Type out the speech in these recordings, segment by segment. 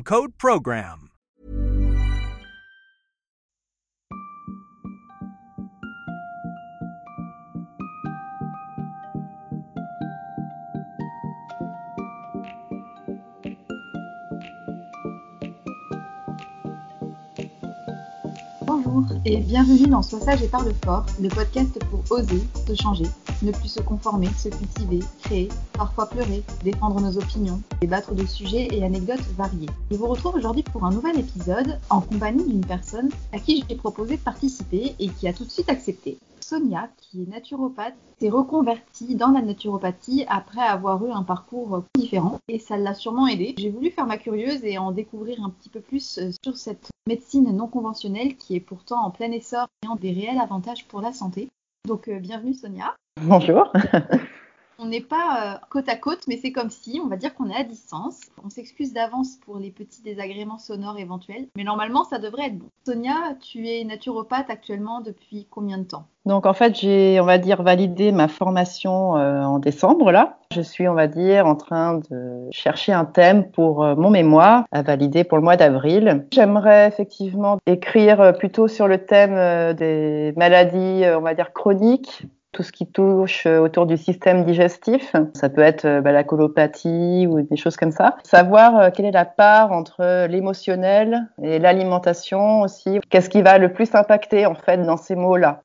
code program. Et bienvenue dans Sois sage et parle fort, le podcast pour oser, se changer, ne plus se conformer, se cultiver, créer, parfois pleurer, défendre nos opinions, débattre de sujets et anecdotes variés. Je vous retrouve aujourd'hui pour un nouvel épisode en compagnie d'une personne à qui j'ai proposé de participer et qui a tout de suite accepté. Sonia, qui est naturopathe, s'est reconvertie dans la naturopathie après avoir eu un parcours différent et ça l'a sûrement aidée. J'ai voulu faire ma curieuse et en découvrir un petit peu plus euh, sur cette médecine non conventionnelle qui est pourtant en plein essor et en des réels avantages pour la santé. Donc euh, bienvenue Sonia. Bonjour. On n'est pas euh, côte à côte, mais c'est comme si, on va dire qu'on est à distance. On s'excuse d'avance pour les petits désagréments sonores éventuels, mais normalement, ça devrait être bon. Sonia, tu es naturopathe actuellement depuis combien de temps? Donc en fait, j'ai, on va dire, validé ma formation euh, en décembre là. Je suis, on va dire, en train de chercher un thème pour euh, mon mémoire à valider pour le mois d'avril. J'aimerais effectivement écrire plutôt sur le thème des maladies, on va dire, chroniques tout ce qui touche euh, autour du système digestif. Ça peut être euh, bah, la colopathie ou des choses comme ça. Savoir euh, quelle est la part entre l'émotionnel et l'alimentation aussi. Qu'est-ce qui va le plus impacter en fait dans ces mots-là?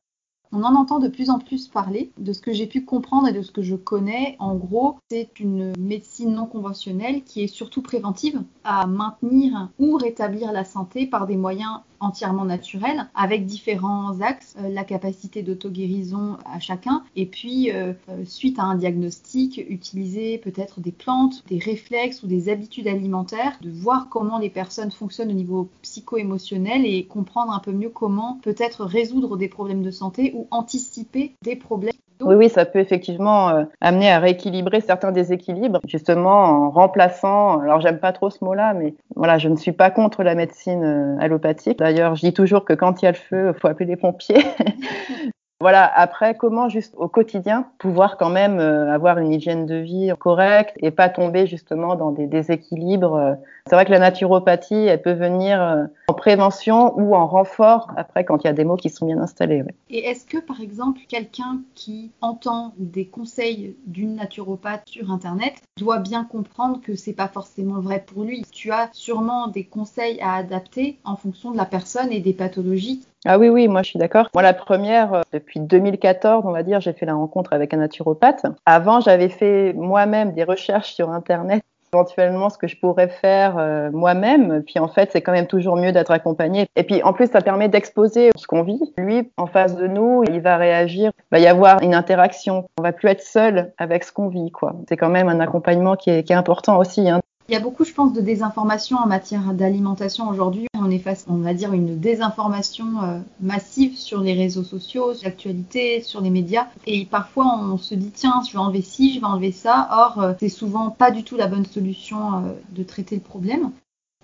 On en entend de plus en plus parler. De ce que j'ai pu comprendre et de ce que je connais, en gros, c'est une médecine non conventionnelle qui est surtout préventive à maintenir ou rétablir la santé par des moyens entièrement naturels avec différents axes, euh, la capacité d'auto-guérison à chacun et puis euh, euh, suite à un diagnostic, utiliser peut-être des plantes, des réflexes ou des habitudes alimentaires, de voir comment les personnes fonctionnent au niveau psycho-émotionnel et comprendre un peu mieux comment peut-être résoudre des problèmes de santé ou anticiper des problèmes. Oui, oui, ça peut effectivement euh, amener à rééquilibrer certains déséquilibres, justement en remplaçant, alors j'aime pas trop ce mot-là, mais voilà, je ne suis pas contre la médecine euh, allopathique. D'ailleurs, je dis toujours que quand il y a le feu, il faut appeler les pompiers. Voilà, après, comment juste au quotidien pouvoir quand même euh, avoir une hygiène de vie correcte et pas tomber justement dans des déséquilibres. C'est vrai que la naturopathie, elle peut venir euh, en prévention ou en renfort après quand il y a des mots qui sont bien installés. Et est-ce que par exemple quelqu'un qui entend des conseils d'une naturopathe sur internet doit bien comprendre que c'est pas forcément vrai pour lui? Tu as sûrement des conseils à adapter en fonction de la personne et des pathologies ah oui, oui, moi je suis d'accord. Moi, la première, euh, depuis 2014, on va dire, j'ai fait la rencontre avec un naturopathe. Avant, j'avais fait moi-même des recherches sur Internet éventuellement ce que je pourrais faire euh, moi-même. Puis en fait, c'est quand même toujours mieux d'être accompagné. Et puis en plus, ça permet d'exposer ce qu'on vit. Lui, en face de nous, il va réagir. Il va y avoir une interaction. On va plus être seul avec ce qu'on vit, quoi. C'est quand même un accompagnement qui est, important aussi. Hein. Il y a beaucoup, je pense, de désinformation en matière d'alimentation aujourd'hui. On est face, on va dire, une désinformation euh, massive sur les réseaux sociaux, sur l'actualité, sur les médias. Et parfois, on se dit, tiens, je vais enlever ci, je vais enlever ça. Or, euh, c'est souvent pas du tout la bonne solution euh, de traiter le problème.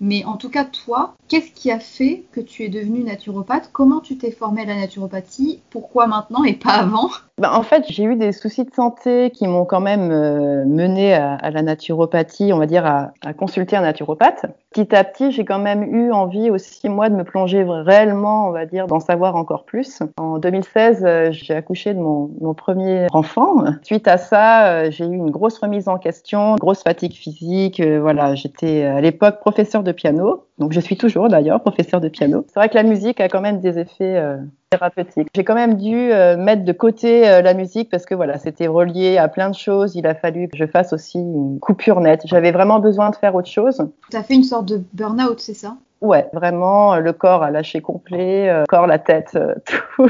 Mais en tout cas, toi, qu'est-ce qui a fait que tu es devenue naturopathe? Comment tu t'es formée à la naturopathie? Pourquoi maintenant et pas avant? Ben, En fait, j'ai eu des soucis de santé qui m'ont quand même euh, mené à, la naturopathie, on va dire à, à, consulter un naturopathe. Petit à petit, j'ai quand même eu envie aussi, moi, de me plonger réellement, on va dire, d'en savoir encore plus. En 2016, euh, j'ai accouché de mon, mon, premier enfant. Suite à ça, euh, j'ai eu une grosse remise en question, grosse fatigue physique. voilà, j'étais à l'époque professeur de piano. Donc je suis toujours d'ailleurs professeur de piano. C'est vrai que la musique a quand même des effets euh, thérapeutiques. J'ai quand même dû euh, mettre de côté euh, la musique parce que voilà, c'était relié à plein de choses. Il a fallu que je fasse aussi une coupure nette. J'avais vraiment besoin de faire autre chose. Tu as fait une sorte de burn-out, c'est ça? Ouais, vraiment, le corps a lâché complet, le corps, la tête, tout.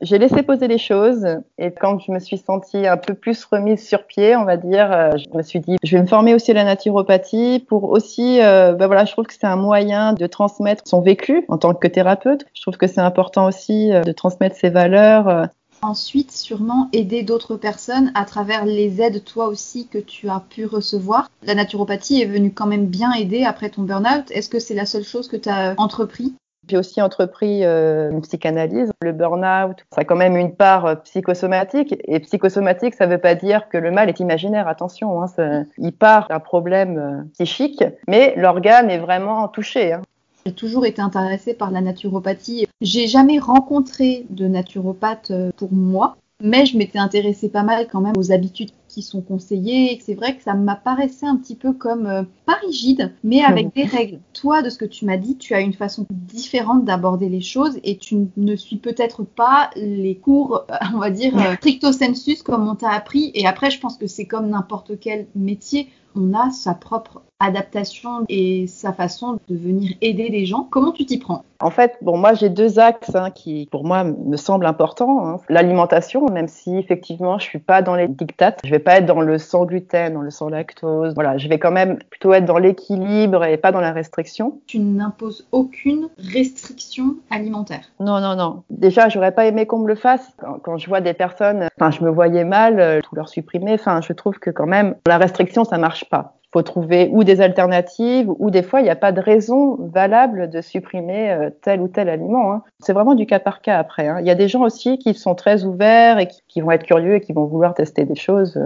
J'ai laissé poser les choses et quand je me suis sentie un peu plus remise sur pied, on va dire, euh, je me suis dit, je vais me former aussi à la naturopathie pour aussi, euh, ben voilà, je trouve que c'est un moyen de transmettre son vécu en tant que thérapeute. Je trouve que c'est important aussi euh, de transmettre ses valeurs. Ensuite, sûrement aider d'autres personnes à travers les aides, toi aussi, que tu as pu recevoir. La naturopathie est venue quand même bien aider après ton burn-out. Est-ce que c'est la seule chose que tu as entrepris? J'ai aussi entrepris euh, une psychanalyse. Le burn-out, ça a quand même une part euh, psychosomatique. Et psychosomatique, ça ne veut pas dire que le mal est imaginaire. Attention, hein, il part d'un problème euh, psychique, mais l'organe est vraiment touché. Hein. J'ai toujours été intéressée par la naturopathie. J'ai jamais rencontré de naturopathe pour moi, mais je m'étais intéressée pas mal quand même aux habitudes qui sont conseillées. C'est vrai que ça m'apparaissait un petit peu comme euh, pas rigide, mais avec des règles. Toi, de ce que tu m'as dit, tu as une façon différente d'aborder les choses et tu ne suis peut-être pas les cours, euh, on va dire, euh, stricto sensus comme on t'a appris. Et après, je pense que c'est comme n'importe quel métier on a sa propre adaptation et sa façon de venir aider les gens. Comment tu t'y prends? En fait, bon, moi j'ai deux axes hein, qui, pour moi, me semblent importants. Hein. L'alimentation, même si effectivement je suis pas dans les dictates, je vais pas être dans le sans gluten, dans le sans lactose. Voilà, je vais quand même plutôt être dans l'équilibre et pas dans la restriction. Tu n'imposes aucune restriction alimentaire? Non, non, non. Déjà, j'aurais pas aimé qu'on me le fasse. Quand, je vois des personnes, enfin, je me voyais mal, euh, tout leur supprimer. Enfin, je trouve que quand même la restriction, ça marche pas faut trouver ou des alternatives ou des fois il n'y a pas de raison valable de supprimer euh, tel ou tel aliment. Hein. C'est vraiment du cas par cas après. Hein. Il y a des gens aussi qui sont très ouverts et qui, vont être curieux et qui vont vouloir tester des choses.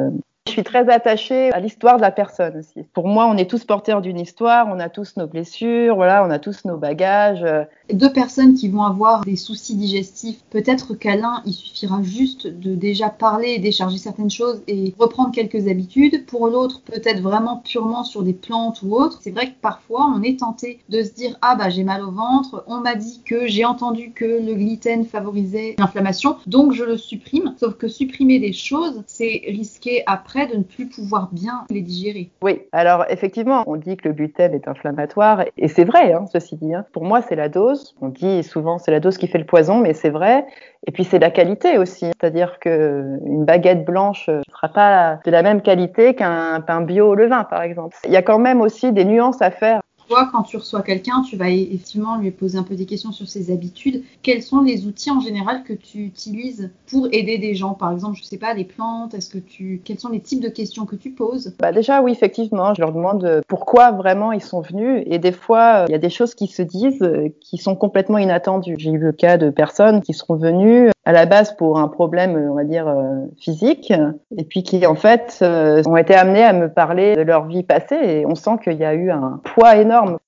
Je suis très attachée à l'histoire de la personne aussi. Pour moi, on est tous porteurs d'une histoire, on a tous nos blessures, voilà, on a tous nos bagages. Deux personnes qui vont avoir des soucis digestifs, peut-être qu'à l'un, il suffira juste de déjà parler et décharger certaines choses et reprendre quelques habitudes. Pour l'autre, peut-être vraiment purement sur des plantes ou autres. C'est vrai que parfois, on est tenté de se dire ah bah j'ai mal au ventre, on m'a dit que j'ai entendu que le gluten favorisait l'inflammation, donc je le supprime. Sauf que supprimer des choses, c'est risquer après de ne plus pouvoir bien les digérer. Oui, alors effectivement, on dit que le gluten est inflammatoire, et c'est vrai, hein, ceci dit. Hein. Pour moi, c'est la dose. On dit souvent c'est la dose qui fait le poison, mais c'est vrai. Et puis c'est la qualité aussi, c'est-à-dire que une baguette blanche ne sera pas de la même qualité qu'un pain bio au levain, par exemple. Il y a quand même aussi des nuances à faire toi, quand tu reçois quelqu'un, tu vas effectivement lui poser un peu des questions sur ses habitudes. Quels sont les outils en général que tu utilises pour aider des gens? Par exemple, je sais pas, des plantes. Est-ce que tu, quels sont les types de questions que tu poses? Bah déjà, oui, effectivement, je leur demande euh, pourquoi vraiment ils sont venus. Et des fois, euh, il y a des choses qui se disent euh, qui sont complètement inattendues. J'ai eu le cas de personnes qui seront venues à la base pour un problème, on va dire, physique, et puis qui en fait ont été amenées à me parler de leur vie passée. Et on sent qu'il y a eu un poids énorme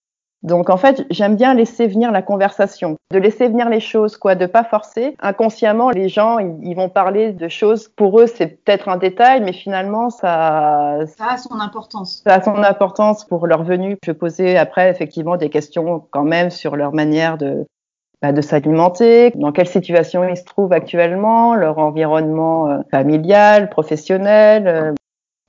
donc en fait, j'aime bien laisser venir la conversation, de laisser venir les choses, quoi, de pas forcer. Inconsciemment, les gens, ils, vont parler de choses. Pour eux, c'est peut-être un détail, mais finalement, ça, ça a son importance. Ça a son importance pour leur venue. Je posais après effectivement des questions quand même sur leur manière de bah, de s'alimenter, dans quelle situation ils se trouvent actuellement, leur environnement euh, familial, professionnel, euh,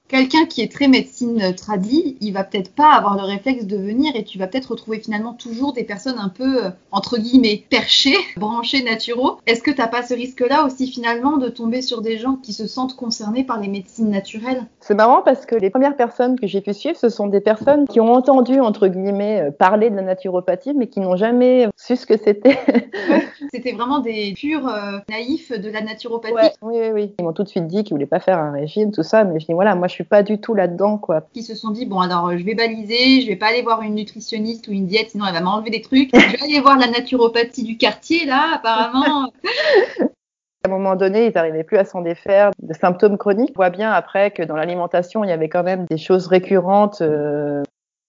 quelqu'un qui est très médecine tradie, il va peut-être pas avoir le réflexe de venir et tu vas peut-être retrouver finalement toujours des personnes un peu euh, entre guillemets perchées, branchées naturaux. Est-ce que tu n'as pas ce risque-là aussi finalement de tomber sur des gens qui se sentent concernés par les médecines naturelles? C'est marrant parce que les premières personnes que j'ai pu suivre, ce sont des personnes qui ont entendu entre guillemets euh, parler de la naturopathie mais qui n'ont jamais su ce que c'était. c'était vraiment des purs euh, naïfs de la naturopathie. oui, oui, oui. Ils m'ont tout de suite dit qu'ils voulaient pas faire un régime, tout ça, mais je dis voilà, moi je suis pas du tout là-dedans, quoi. Qui se sont dit, bon, alors je vais baliser, je vais pas aller voir une nutritionniste ou une diète, sinon elle va m'enlever des trucs. je vais aller voir la naturopathie du quartier, là, apparemment. À un moment donné, ils n'arrivaient plus à s'en défaire de symptômes chroniques. On voit bien après que dans l'alimentation, il y avait quand même des choses récurrentes. Euh,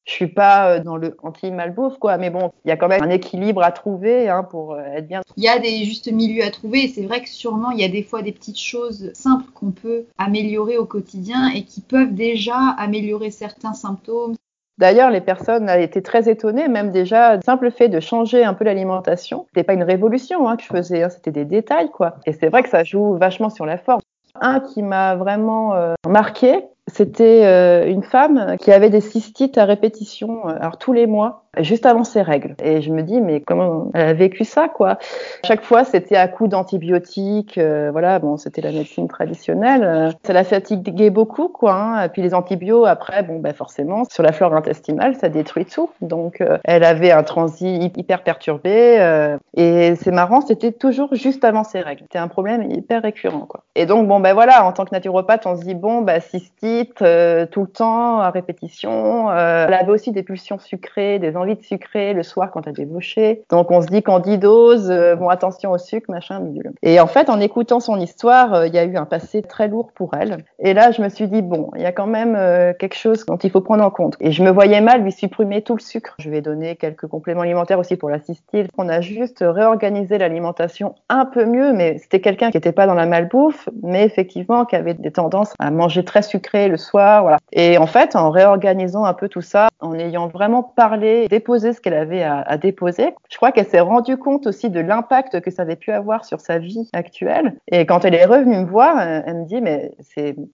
je suis pas euh, dans le anti-malbouffe, quoi. Mais bon, il y a quand même un équilibre à trouver hein, pour euh, être bien. Il y a des justes milieux à trouver. Et c'est vrai que sûrement, il y a des fois des petites choses simples qu'on peut améliorer au quotidien et qui peuvent déjà améliorer certains symptômes. D'ailleurs, les personnes été très étonnées, même déjà, le simple fait de changer un peu l'alimentation. C'était pas une révolution hein, que je faisais, hein, c'était des détails, quoi. Et c'est vrai que ça joue vachement sur la forme. Un qui m'a vraiment euh, marqué, c'était euh, une femme qui avait des cystites à répétition, euh, alors tous les mois, juste avant ses règles. Et je me dis, mais comment elle a vécu ça, quoi? Chaque fois, c'était à coup d'antibiotiques. Euh, voilà, bon, c'était la médecine traditionnelle. ça la fatiguait beaucoup, quoi. Hein. Et puis les antibiotiques, après, bon, bah forcément, sur la flore intestinale, ça détruit tout. Donc, elle avait un transit hyper perturbé. et c'est marrant, c'était toujours juste avant ses règles. C'était un problème hyper récurrent, quoi. Et donc, bon, ben voilà, en tant que naturopathe, on se dit, bon, bah, cystite, euh, tout le temps, à répétition. Euh, elle avait aussi des pulsions sucrées, des envies de sucrer le soir quand elle débauchait. Donc on se dit candidose, euh, bon attention au sucre, machin, bidule. Et en fait, en écoutant son histoire, il y a eu un passé très lourd pour elle. Et là, je me suis dit bon, il y a quand même quelque chose dont il faut prendre en compte. Et je me voyais mal lui supprimer tout le sucre. Je vais donner quelques compléments alimentaires aussi pour la cystite. On a juste réorganisé l'alimentation un peu mieux, mais c'était quelqu'un qui n'était pas dans la malbouffe, mais effectivement qui avait des tendances à manger très sucré le soir. Et en fait, en réorganisant un peu tout ça, en ayant vraiment parlé, déposé ce qu'elle avait à, déposer, je crois qu'elle s'est rendue compte aussi de l'impact que ça avait pu avoir sur sa vie actuelle. Et quand elle est revenue me voir, euh, elle me dit, mais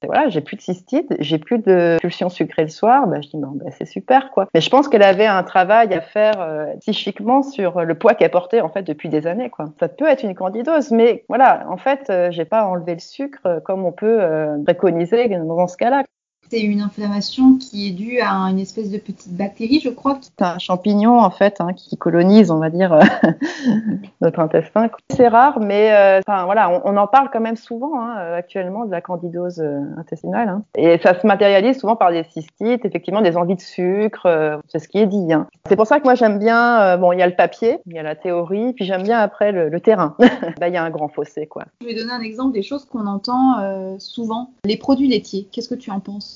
voilà, j'ai plus de cystite, j'ai plus de pulsions sucrées le soir. Bah, je dis, bon, bah, c'est super, quoi. Mais je pense qu'elle avait un travail à faire euh, psychiquement sur le poids qu'elle portait, en fait, depuis des années, quoi. Ça peut être une candidose, mais voilà, en fait, euh, j'ai pas enlevé le sucre comme on peut préconiser dans ce cas-là. C'est une inflammation qui est due à une espèce de petite bactérie, je crois. C'est un champignon en fait hein, qui colonise, on va dire, notre intestin. C'est rare, mais euh, enfin voilà, on, en parle quand même souvent hein, actuellement de la candidose euh, intestinale. Hein. Et ça se matérialise souvent par des cystites, effectivement des envies de sucre, euh, c'est ce qui est dit. C'est pour ça que moi j'aime bien, bon, il y a le papier, il y a la théorie, puis j'aime bien après le, terrain. il y a un grand fossé quoi. Je vais donner un exemple des choses qu'on entend souvent. Les produits laitiers, qu'est-ce que tu en penses?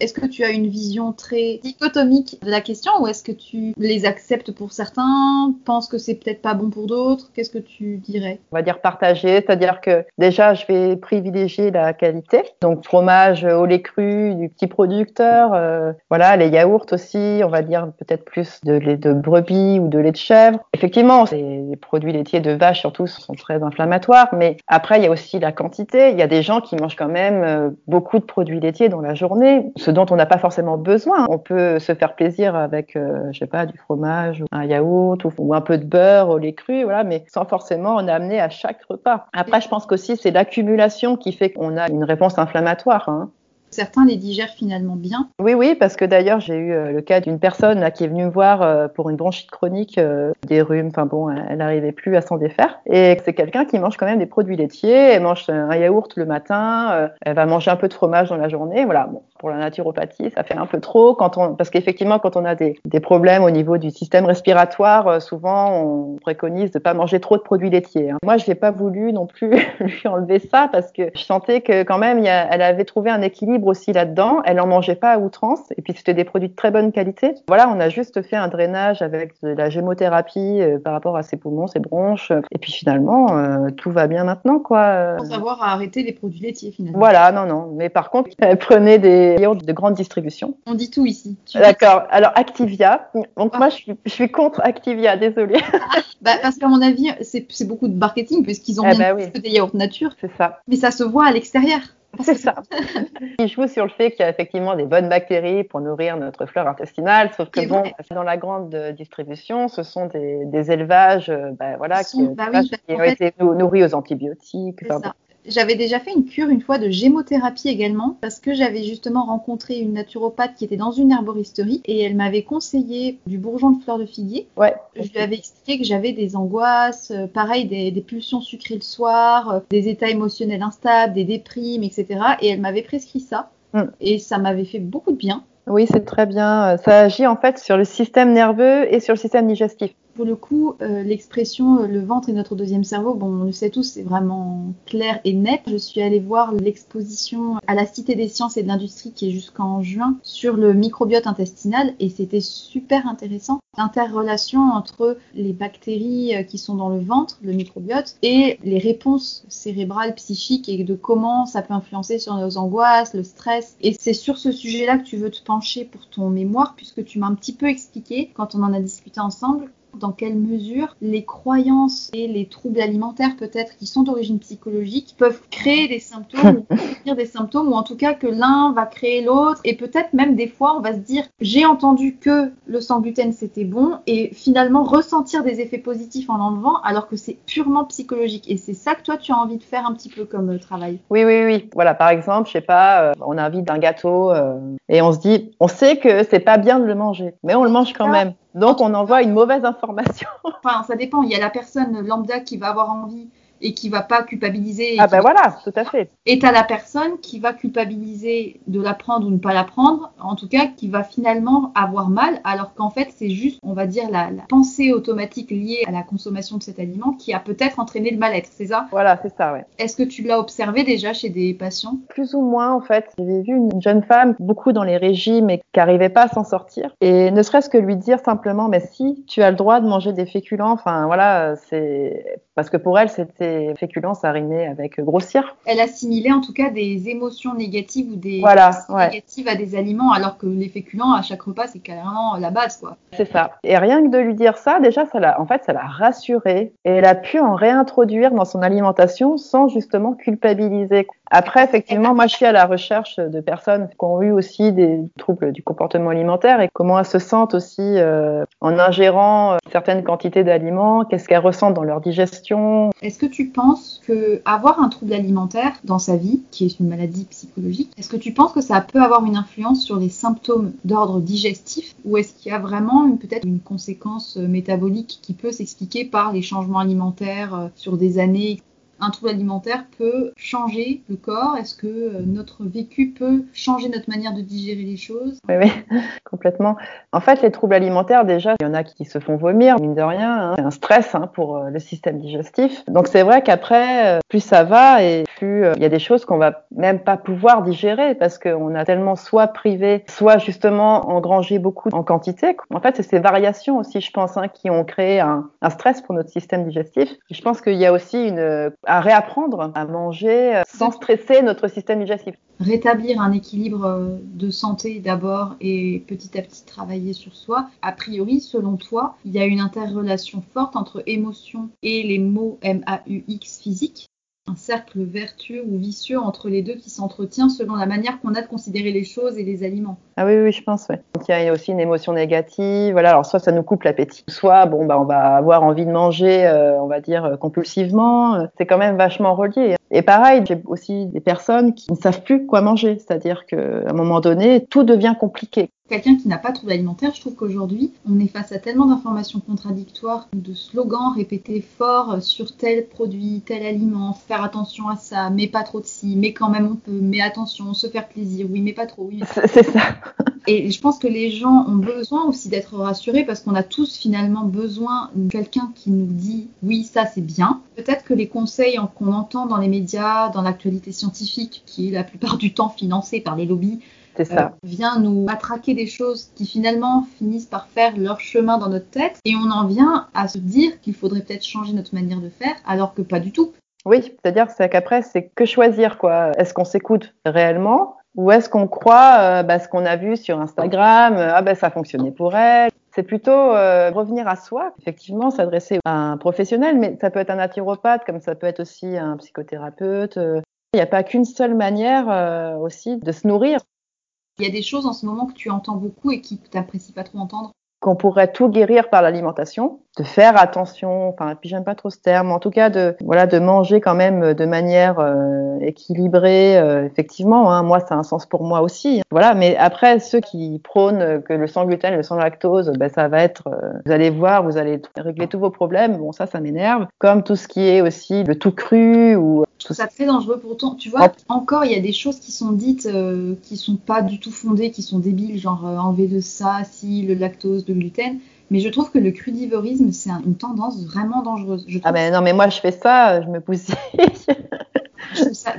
est-ce que tu as une vision très dichotomique de la question ou est-ce que tu les acceptes pour certains, penses que c'est peut-être pas bon pour d'autres? Qu'est-ce que tu dirais? On va dire partagé, c'est-à-dire que déjà je vais privilégier la qualité, donc fromage au lait cru du petit producteur, euh, voilà les yaourts aussi, on va dire peut-être plus de lait de brebis ou de lait de chèvre. Effectivement, les produits laitiers de vache surtout sont très inflammatoires, mais après il y a aussi la quantité. Il y a des gens qui mangent quand même euh, beaucoup de produits laitiers dans la journée dont on n'a pas forcément besoin. On peut se faire plaisir avec, euh, je sais pas, du fromage, un yaourt ou, un peu de beurre au lait cru, voilà, mais sans forcément en amener à chaque repas. Après, je pense qu'aussi c'est l'accumulation qui fait qu'on a une réponse inflammatoire. Hein. Certains les digèrent finalement bien. Oui, oui, parce que d'ailleurs, j'ai eu euh, le cas d'une personne là, qui est venue me voir euh, pour une bronchite chronique, euh, des rhumes, enfin bon, elle n'arrivait plus à s'en défaire. Et c'est quelqu'un qui mange quand même des produits laitiers, elle mange un yaourt le matin, elle va manger un peu de fromage dans la journée. Voilà, pour la naturopathie, ça fait un peu trop. Quand on, parce qu'effectivement, quand on a des, des, problèmes au niveau du système respiratoire, souvent on préconise de pas manger trop de produits laitiers. Hein. Moi, je n'ai pas voulu non plus lui enlever ça parce que je sentais que quand même, elle avait trouvé un équilibre aussi là-dedans. Elle en mangeait pas à outrance. Et puis c'était des produits de très bonne qualité. Voilà, on a juste fait un drainage avec de la gémothérapie euh, par rapport à ses poumons, ses bronches. Et puis finalement, euh, tout va bien maintenant, quoi. Sans savoir à arrêter les produits laitiers finalement. Voilà, non, non. Mais par contre, elle prenait des yaourts de grande distribution. On dit tout ici. D'accord. Alors Activia. Donc ah. moi, je suis, je suis, contre Activia. Désolée. bah, parce qu'à mon avis, c'est beaucoup de marketing puisqu'ils ont eh bien bah des yaourts nature. C'est ça. Mais ça se voit à l'extérieur. C'est ça. Il joue sur le fait qu'il y a effectivement des bonnes bactéries pour nourrir notre flore intestinale, sauf que bon, dans la grande distribution, ce sont des, élevages, euh, bah, voilà, qui, bah ont été nourris aux antibiotiques. J'avais déjà fait une cure une fois de gémothérapie également parce que j'avais justement rencontré une naturopathe qui était dans une herboristerie et elle m'avait conseillé du bourgeon de fleur de figuier. Ouais. Je lui avais expliqué que j'avais des angoisses, euh, pareil des, des, pulsions sucrées le soir, euh, des états émotionnels instables, des déprimes, etc. Et elle m'avait prescrit ça. Mm. Et ça m'avait fait beaucoup de bien. Oui, c'est très bien. Ça agit en fait sur le système nerveux et sur le système digestif. Pour le coup, euh, l'expression euh, le ventre est notre deuxième cerveau, bon, on le sait tous, c'est vraiment clair et net. Je suis allée voir l'exposition à la Cité des sciences et de l'industrie qui est jusqu'en juin sur le microbiote intestinal et c'était super intéressant. L'interrelation entre les bactéries euh, qui sont dans le ventre, le microbiote, et les réponses cérébrales, psychiques et de comment ça peut influencer sur nos angoisses, le stress. Et c'est sur ce sujet-là que tu veux te pencher pour ton mémoire puisque tu m'as un petit peu expliqué quand on en a discuté ensemble dans quelle mesure les croyances et les troubles alimentaires peut-être qui sont d'origine psychologique peuvent créer des symptômes ou des symptômes ou en tout cas que l'un va créer l'autre et peut-être même des fois on va se dire j'ai entendu que le sans gluten c'était bon et finalement ressentir des effets positifs en enlevant alors que c'est purement psychologique et c'est ça que toi tu as envie de faire un petit peu comme euh, travail. Oui oui oui voilà par exemple je sais pas euh, on invite un gâteau euh, et on se dit on sait que c'est pas bien de le manger mais on le mange quand même. Donc on envoie une mauvaise information. Enfin, ça dépend. Il y a la personne lambda qui va avoir envie et qui va pas culpabiliser. Ah ben voilà, tout à fait. Et à la personne qui va culpabiliser de la prendre ou ne pas la prendre, en tout cas qui va finalement avoir mal, alors qu'en fait c'est juste, on va dire, la, pensée automatique liée à la consommation de cet aliment qui a peut-être entraîné le mal-être, c'est ça? Voilà, c'est ça, ouais. Est-ce que tu l'as observé déjà chez des patients? Plus ou moins, en fait. J'avais vu une jeune femme, beaucoup dans les régimes et qui n'arrivait pas à s'en sortir. Et ne serait-ce que lui dire simplement, mais si, tu as le droit de manger des féculents, enfin voilà, c'est parce que pour elle, c'était féculent, ça rimait avec grossir. Elle assimilait en tout cas des émotions négatives ou des voilà, négatives à des aliments, alors que les féculents à chaque repas, c'est carrément la base, quoi. C'est ça. Et rien que de lui dire ça, déjà, ça l'a, en fait, ça l'a rassurée et elle a pu en réintroduire dans son alimentation sans justement culpabiliser. Après, effectivement, moi, je suis à la recherche de personnes qui ont eu aussi des troubles du comportement alimentaire et comment elles se sentent aussi euh, en ingérant euh, certaines quantités d'aliments, qu'est-ce qu'elles ressentent dans leur digestion. Est-ce que tu penses que avoir un trouble alimentaire dans sa vie, qui est une maladie psychologique, est-ce que tu penses que ça peut avoir une influence sur les symptômes d'ordre digestif ou est-ce qu'il y a vraiment peut-être une conséquence métabolique qui peut s'expliquer par les changements alimentaires euh, sur des années un trouble alimentaire peut changer le corps? Est-ce que euh, notre vécu peut changer notre manière de digérer les choses? Oui, oui, complètement. En fait, les troubles alimentaires, déjà, il y en a qui se font vomir, mine de rien. Hein. C'est un stress hein, pour euh, le système digestif. Donc c'est vrai qu'après, euh, plus ça va et plus il y a des choses qu'on va même pas pouvoir digérer parce qu'on a tellement soit privé, soit justement engrangé beaucoup en quantité. En fait, c'est ces variations aussi, je pense, hein, qui ont créé un, stress pour notre système digestif. je pense qu'il y a aussi une à réapprendre à manger euh, sans stresser notre système digestif. Rétablir un équilibre euh, de santé d'abord et petit à petit travailler sur soi. A priori, selon toi, il y a une interrelation forte entre émotion et les mots M-A-U-X physiques un cercle vertueux ou vicieux entre les deux qui s'entretient selon la manière qu'on a de considérer les choses et les aliments. Ah oui, oui, je pense. Donc, il y a aussi une émotion négative. Voilà, alors soit ça nous coupe l'appétit, soit bon, bah, on va avoir envie de manger, euh, on va dire, euh, compulsivement. C'est quand même vachement relié. Et pareil, j'ai aussi des personnes qui ne savent plus quoi manger. C'est-à-dire qu'à un moment donné, tout devient compliqué quelqu'un qui n'a pas de trouble alimentaire, je trouve qu'aujourd'hui, on est face à tellement d'informations contradictoires, de slogans répétés forts sur tel produit, tel aliment, faire attention à ça, mais pas trop de ci, mais quand même on peut, mais attention, se faire plaisir, oui, mais pas trop, oui. C'est ça. Et je pense que les gens ont besoin aussi d'être rassurés parce qu'on a tous finalement besoin de quelqu'un qui nous dit oui, ça c'est bien. Peut-être que les conseils qu'on entend dans les médias, dans l'actualité scientifique, qui est la plupart du temps financée par les lobbies, ça. Euh, vient nous matraquer des choses qui finalement finissent par faire leur chemin dans notre tête et on en vient à se dire qu'il faudrait peut-être changer notre manière de faire alors que pas du tout. Oui, c'est-à-dire qu'après c'est que choisir quoi. Est-ce qu'on s'écoute réellement ou est-ce qu'on croit euh, bah, ce qu'on a vu sur Instagram euh, Ah ben ça fonctionnait pour elle. C'est plutôt revenir à soi, effectivement, s'adresser à un professionnel, mais ça peut être un naturopathe, comme ça peut être aussi un psychothérapeute. Il n'y a pas qu'une seule manière aussi de se nourrir. Il y a des choses en ce moment que tu entends beaucoup et qui t'apprécies pas trop entendre Qu'on pourrait tout guérir par l'alimentation, de faire attention, enfin, puis j'aime pas trop ce terme, en tout cas de, voilà, de manger quand même de manière euh, équilibrée, euh, effectivement, hein, moi, ça a un sens pour moi aussi. Voilà, mais après, ceux qui prônent que le sans gluten, le sans lactose, ben, ça va être, euh, vous allez voir, vous allez régler tous vos problèmes, bon, ça, ça m'énerve. Comme tout ce qui est aussi le tout cru ou tout ça très dangereux pourtant. Tu vois, encore il y a des choses qui sont dites euh, qui sont pas du tout fondées, qui sont débiles, genre euh, enlever de ça, si le lactose, gluten. Mais je trouve que le crudivorisme, c'est une tendance vraiment dangereuse. ah ben non, mais moi je fais ça, je me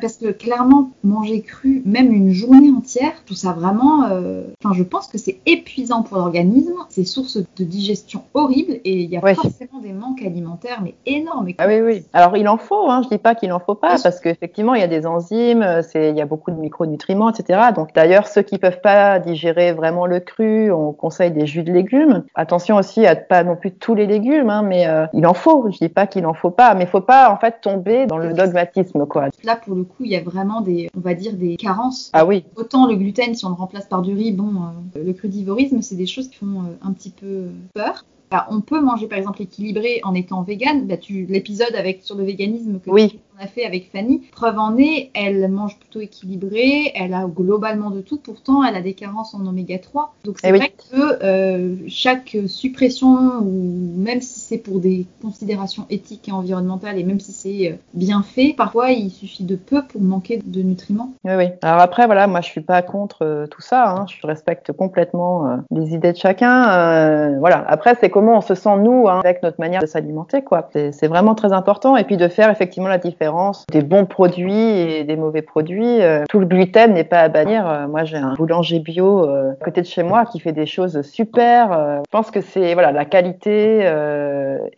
parce que clairement, manger cru, même une journée entière, tout ça vraiment. Euh, enfin, je pense que c'est épuisant pour l'organisme. C'est source de digestion horrible et il y a forcément des manques alimentaires, mais énormes. Ah oui, oui. Alors il en faut. Hein. Je dis pas qu'il en faut pas, parce qu'effectivement, il y a des enzymes, il y a beaucoup de micronutriments, etc. Donc d'ailleurs, ceux qui peuvent pas digérer vraiment le cru, on conseille des jus de légumes. Attention aussi à pas non plus tous les légumes, hein, mais euh, il en faut. Je dis pas qu'il en faut pas, mais faut pas en fait tomber dans le dogmatisme, quoi. Là, pour le coup, il y a vraiment des, on va dire, des carences. Ah oui. Autant le gluten, si on le remplace par du riz, bon, euh, le crudivorisme, c'est des choses qui font euh, un petit peu peur. Bah, on peut manger par exemple équilibré en étant vegan. Bah, tu l'épisode avec sur le véganisme que oui. on a fait avec Fanny, preuve en est, elle mange plutôt équilibré, elle a globalement de tout. Pourtant, elle a des carences en oméga 3. Donc c'est eh vrai que euh, chaque suppression ou même si c'est pour des considérations éthiques et environnementales et même si c'est euh, bien fait, parfois il suffit de peu pour manquer de nutriments. Oui, oui. Alors après, voilà, moi je suis pas contre euh, tout ça. Hein. Je respecte complètement les idées de chacun. voilà. Après, c'est comment on se sent nous hein, avec notre manière de s'alimenter quoi. C'est vraiment très important et puis de faire effectivement la différence des bons produits et des mauvais produits. Euh, tout le gluten n'est pas à bannir. Euh, moi j'ai un boulanger bio euh, à côté de chez moi qui fait des choses super. je pense que c'est voilà la qualité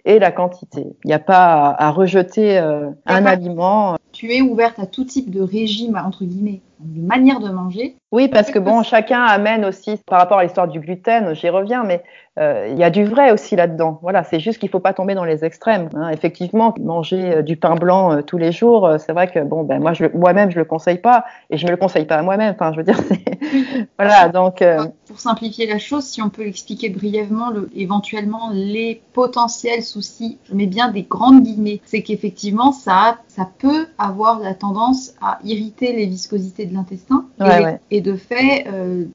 et la quantité. Il n'y a pas à, rejeter un aliment. Tu es ouverte à tout type de régime entre guillemets de manière de manger. Oui, parce que bon, chacun amène aussi, par rapport à l'histoire du gluten, j'y reviens, mais euh, il y a du vrai aussi là-dedans. Voilà, c'est juste qu'il faut pas tomber dans les extrêmes. Hein. Effectivement, manger euh, du pain blanc euh, tous les jours, c'est vrai que bon, ben moi, moi-même, je le conseille pas et je me le conseille pas à moi-même. Enfin, je veux dire, voilà. Donc, pour simplifier la chose, si on peut expliquer brièvement, le, éventuellement les potentiels soucis, je mets bien des grandes guillemets, c'est qu'effectivement, ça, ça peut avoir la tendance à irriter les viscosités de l'intestin et, et, de fait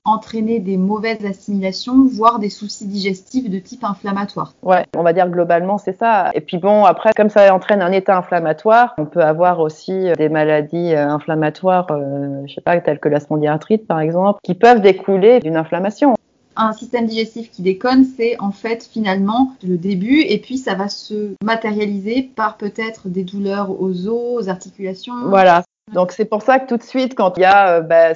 entraîner des mauvaises assimilations, voire des soucis digestifs de type inflammatoire. Ouais, on va dire globalement c'est ça. Et puis bon, après, comme ça entraîne un état inflammatoire, on peut avoir aussi euh, des maladies euh, inflammatoires, euh, je sais pas, telles que la spondylarthrite par exemple, qui peuvent découler d'une inflammation un système digestif qui déconne, c'est en fait finalement le début et puis ça va se matérialiser par peut-être des douleurs aux os, aux articulations. Voilà, donc c'est pour ça que tout de suite, quand il y a euh, bah,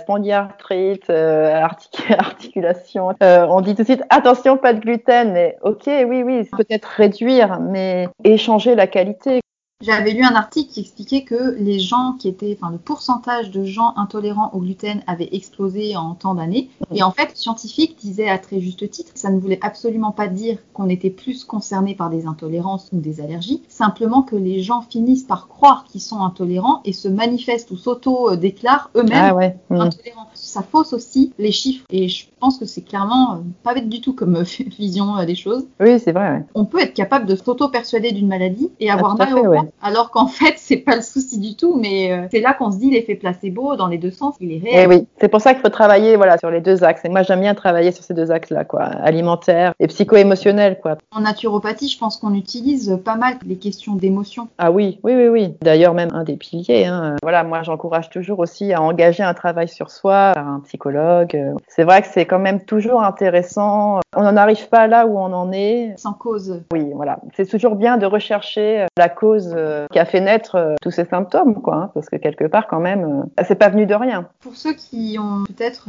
euh, articulation, euh, on dit tout de suite attention, pas de gluten. Mais ok, oui, oui, peut-être réduire, mais échanger la qualité. J'avais lu un article qui expliquait que les gens qui étaient, enfin, le pourcentage de gens intolérants au gluten avait explosé en tant d'années. Et en fait, scientifiques disaient à très juste titre, ça ne voulait absolument pas dire qu'on était plus concerné par des intolérances ou des allergies, simplement que les gens finissent par croire qu'ils sont intolérants et se manifestent ou s'auto-déclarent eux-mêmes ah intolérants. Ça fausse aussi les chiffres. Et je pense que c'est clairement euh, pas bête du tout comme euh, vision euh, des choses. Oui, c'est vrai. On peut être capable de s'auto-persuader d'une maladie et avoir mal au ouais alors qu'en fait c'est pas le souci du tout mais euh, c'est là qu'on se dit l'effet placebo dans les deux sens il est réel. Et eh oui, c'est pour ça qu'il faut travailler voilà sur les deux axes et moi j'aime bien travailler sur ces deux axes là quoi, alimentaire et psycho-émotionnel quoi. En naturopathie, je pense qu'on utilise pas mal les questions d'émotion. Ah oui, oui oui oui. D'ailleurs même un des piliers hein. Voilà, moi j'encourage toujours aussi à engager un travail sur soi par un psychologue. C'est vrai que c'est quand même toujours intéressant. On n'en arrive pas là où on en est sans cause. Oui, voilà. C'est toujours bien de rechercher la cause euh, qui a fait naître euh, tous ces symptômes, quoi. Hein, parce que quelque part, quand même, euh, c'est pas venu de rien. Pour ceux qui ont peut-être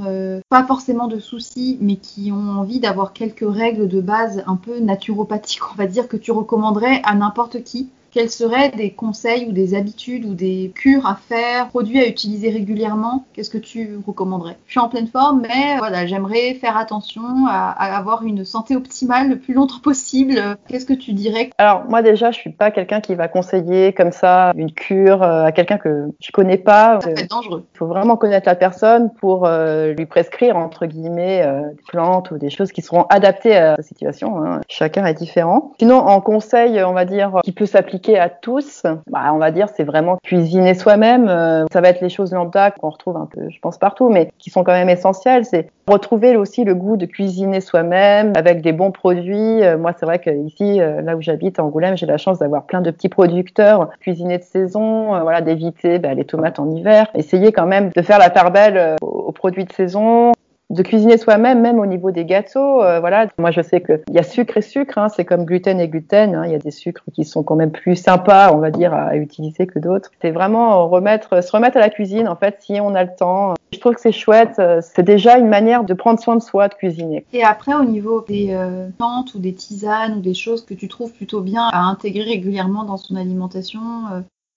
pas forcément de soucis, mais qui ont envie d'avoir quelques règles de base un peu naturopathiques, on va dire, que tu recommanderais à n'importe qui quels seraient des conseils ou des habitudes ou des cures à faire, produits à utiliser régulièrement? Qu'est-ce que tu recommanderais? Je suis en pleine forme, mais voilà, j'aimerais faire attention à, avoir une santé optimale le plus longtemps possible. Qu'est-ce que tu dirais? Alors moi déjà, je suis pas quelqu'un qui va conseiller comme ça une cure euh, à quelqu'un que je connais pas. Être dangereux. Il faut vraiment connaître la personne pour euh, lui prescrire entre guillemets euh, des plantes ou des choses qui seront adaptées à sa situation. Hein. Chacun est différent. Sinon, en conseil, on va dire, qui peut s'appliquer à tous, bah, on va dire, c'est vraiment cuisiner soi-même. Euh, ça va être les choses lambda qu'on retrouve un peu, je pense, partout, mais qui sont quand même essentielles. C'est retrouver aussi le goût de cuisiner soi-même avec des bons produits. Euh, moi, c'est vrai que ici, euh, là où j'habite, à Angoulême, j'ai la chance d'avoir plein de petits producteurs, cuisiner de saison, voilà, d'éviter bah, les tomates en hiver. Essayer quand même de faire la part belle aux produits de saison de cuisiner soi-même, même au niveau des gâteaux. Euh, voilà, moi je sais qu'il y a sucre et sucre, hein, c'est comme gluten et gluten. Hein, il y a des sucres qui sont quand même plus sympas, on va dire, à utiliser que d'autres. C'est vraiment remettre, se remettre à la cuisine, en fait, si on a le temps. Je trouve que c'est chouette. Euh, c'est déjà une manière de prendre soin de soi, de cuisiner. Et après, au niveau des euh, plantes ou des tisanes ou des choses que tu trouves plutôt bien à intégrer régulièrement dans son alimentation,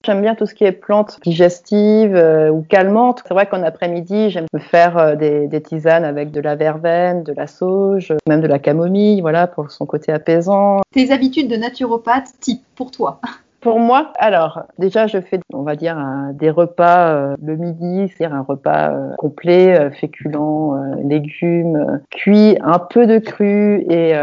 J'aime bien tout ce qui est plantes digestives euh, ou calmantes. C'est vrai qu'en après-midi, j'aime me faire euh, des, des, tisanes avec de la verveine, de la sauge, même de la camomille, voilà, pour son côté apaisant. Tes habitudes de naturopathe type pour toi? Pour moi, alors déjà je fais, on va dire, des repas euh, le midi, c'est-à-dire un repas euh, complet, euh, féculents, légumes, cuits, un peu de cru et,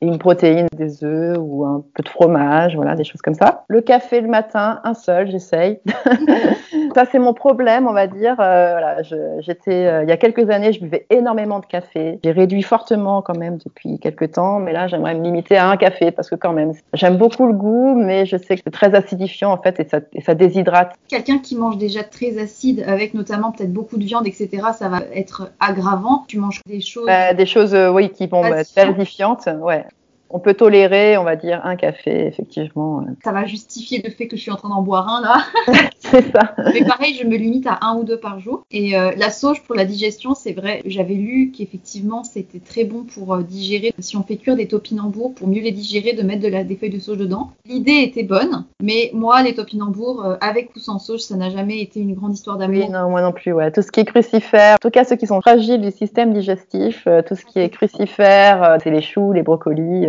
une protéine, des œufs ou un peu de fromage, voilà, des choses comme ça. Le café le matin, un seul, j'essaye. ça c'est mon problème, on va dire. voilà, j'étais, il y a quelques années, je buvais énormément de café. J'ai réduit fortement quand même depuis quelques temps, mais là j'aimerais me limiter à un café parce que quand même, j'aime beaucoup le goût, mais je sais que c'est très acidifiant en fait et ça, ça déshydrate. Quelqu'un qui mange déjà très acide avec notamment peut-être beaucoup de viande, etc., ça va être aggravant. Tu manges des choses. Bah, des choses, euh, oui, qui vont être acidifiantes, ouais. On peut tolérer, on va dire, un café, effectivement. Ça va justifier le fait que je suis en train d'en boire un là. c'est ça. Mais pareil, je me limite à un ou deux par jour. Et euh, la sauge pour la digestion, c'est vrai, j'avais lu qu'effectivement c'était très bon pour euh, digérer. Si on fait cuire des topinambours pour mieux les digérer, de mettre de la, des feuilles de sauge dedans. L'idée était bonne, mais moi, les topinambours, euh, avec ou sans sauge, ça n'a jamais été une grande histoire d'amour. Oui, non, moi non plus, ouais. Tout ce qui est crucifère, en tout cas ceux qui sont fragiles du système digestif, tout ce qui est crucifère, c'est les choux, les brocolis.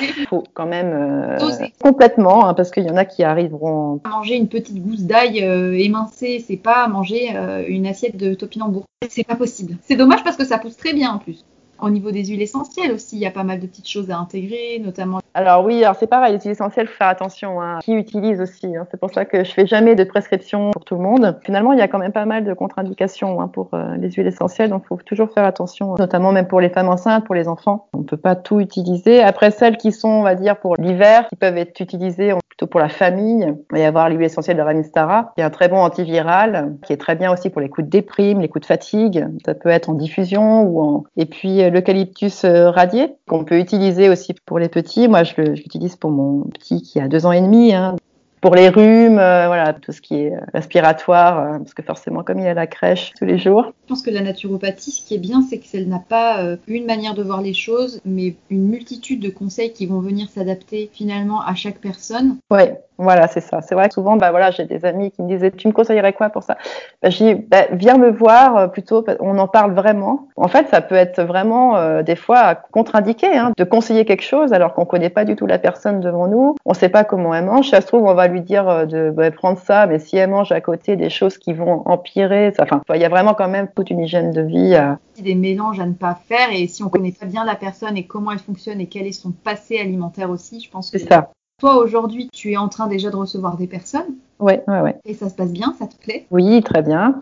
Il faut quand même complètement, hein, parce qu'il y en a qui arriveront. À manger une petite gousse d'ail émincée, c'est pas manger une assiette de topinambour. C'est pas possible. C'est dommage parce que ça pousse très bien en plus. Au niveau des huiles essentielles aussi, il y a pas mal de petites choses à intégrer, notamment. Alors oui, alors c'est pareil, les huiles essentielles, faut faire attention. Hein. Qui utilise aussi hein. C'est pour ça que je fais jamais de prescription pour tout le monde. Finalement, il y a quand même pas mal de contre-indications hein, pour euh, les huiles essentielles, donc faut toujours faire attention, notamment même pour les femmes enceintes, pour les enfants. On peut pas tout utiliser. Après celles qui sont, on va dire, pour l'hiver, qui peuvent être utilisées pour la famille, il va y avoir l'huile essentielle de Ramistara, qui est un très bon antiviral, qui est très bien aussi pour les coups de déprime, les coups de fatigue. Ça peut être en diffusion ou en. Et puis l'eucalyptus euh, radié qu'on peut utiliser aussi pour les petits. Moi, je l'utilise pour mon petit qui a deux ans et demi. Hein pour les rhumes, euh, voilà, tout ce qui est respiratoire, euh, parce que forcément, comme il y a la crèche tous les jours. Je pense que la naturopathie, ce qui est bien, c'est qu'elle n'a pas euh, une manière de voir les choses, mais une multitude de conseils qui vont venir s'adapter finalement à chaque personne. Oui, voilà, c'est ça. C'est vrai que souvent, bah voilà, j'ai des amis qui me disaient, tu me conseillerais quoi pour ça? Bah, Je dis, bah, viens me voir plutôt. On en parle vraiment. En fait, ça peut être vraiment des fois contre-indiqué hein, de conseiller quelque chose alors qu'on connaît pas du tout la personne devant nous. On sait pas comment elle mange. Ça se trouve, on va lui dire euh, de bah, prendre ça, mais si elle mange à côté des choses qui vont empirer, enfin, il y a vraiment quand même toute une hygiène de vie. Euh. Des mélanges à ne pas faire, et si on connaît pas bien la personne et comment elle fonctionne et quel est son passé alimentaire aussi, je pense que c'est ça. Toi aujourd'hui, tu es en train déjà de recevoir des personnes. Ouais, ouais, ouais. Et ça se passe bien, ça te plaît? Oui, très bien.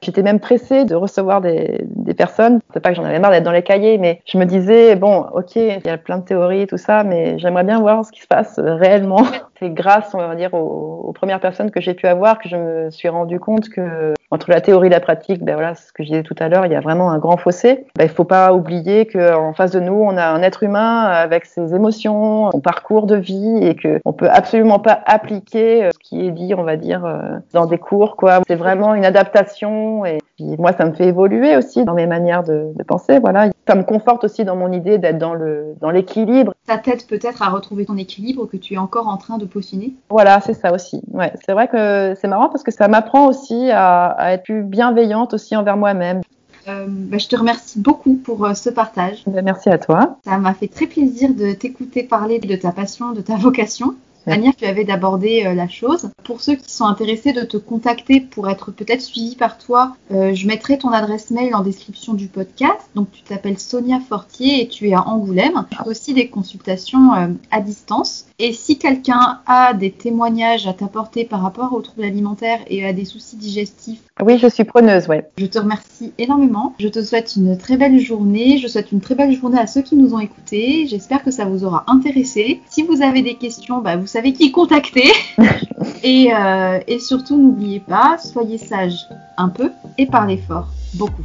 J'étais même pressée de recevoir des, des personnes. C'est pas que j'en avais marre d'être dans les cahiers, mais je me disais, bon, ok, il y a plein de théories, tout ça, mais j'aimerais bien voir ce qui se passe réellement. C'est grâce, on va dire, aux, aux premières personnes que j'ai pu avoir que je me suis rendu compte que entre la théorie et la pratique, ben voilà, ce que je disais tout à l'heure, il y a vraiment un grand fossé. Ben, il faut pas oublier qu'en face de nous, on a un être humain avec ses émotions, son parcours de vie, et que on peut absolument pas appliquer ce qui est dit, on va dire, euh, dans des cours, quoi. C'est vraiment une adaptation et puis moi, ça me fait évoluer aussi dans mes manières de, de penser. Voilà, ça me conforte aussi dans mon idée d'être dans le dans l'équilibre. Ça t'aide peut-être à retrouver ton équilibre que tu es encore en train de peaufiner? Voilà, c'est ça aussi. Ouais, c'est vrai que c'est marrant parce que ça m'apprend aussi à, à, être plus bienveillante aussi envers moi-même. Euh, bah, je te remercie beaucoup pour euh, ce partage. Bah, merci à toi. Ça m'a fait très plaisir de t'écouter parler de ta passion, de ta vocation manière tu avais d'aborder euh, la chose. Pour ceux qui sont intéressés de te contacter pour être peut-être suivis par toi, euh, je mettrai ton adresse mail en description du podcast. Donc tu t'appelles Sonia Fortier et tu es à Angoulême. Tu as aussi des consultations euh, à distance. Et si quelqu'un a des témoignages à t'apporter par rapport aux troubles alimentaires et à des soucis digestifs, oui, je suis preneuse, ouais. Je te remercie énormément. Je te souhaite une très belle journée. Je souhaite une très belle journée à ceux qui nous ont écoutés. J'espère que ça vous aura intéressé. Si vous avez des questions, bah, vous savez qui contacter. et, euh, et surtout, n'oubliez pas, soyez sages un peu et parlez fort beaucoup.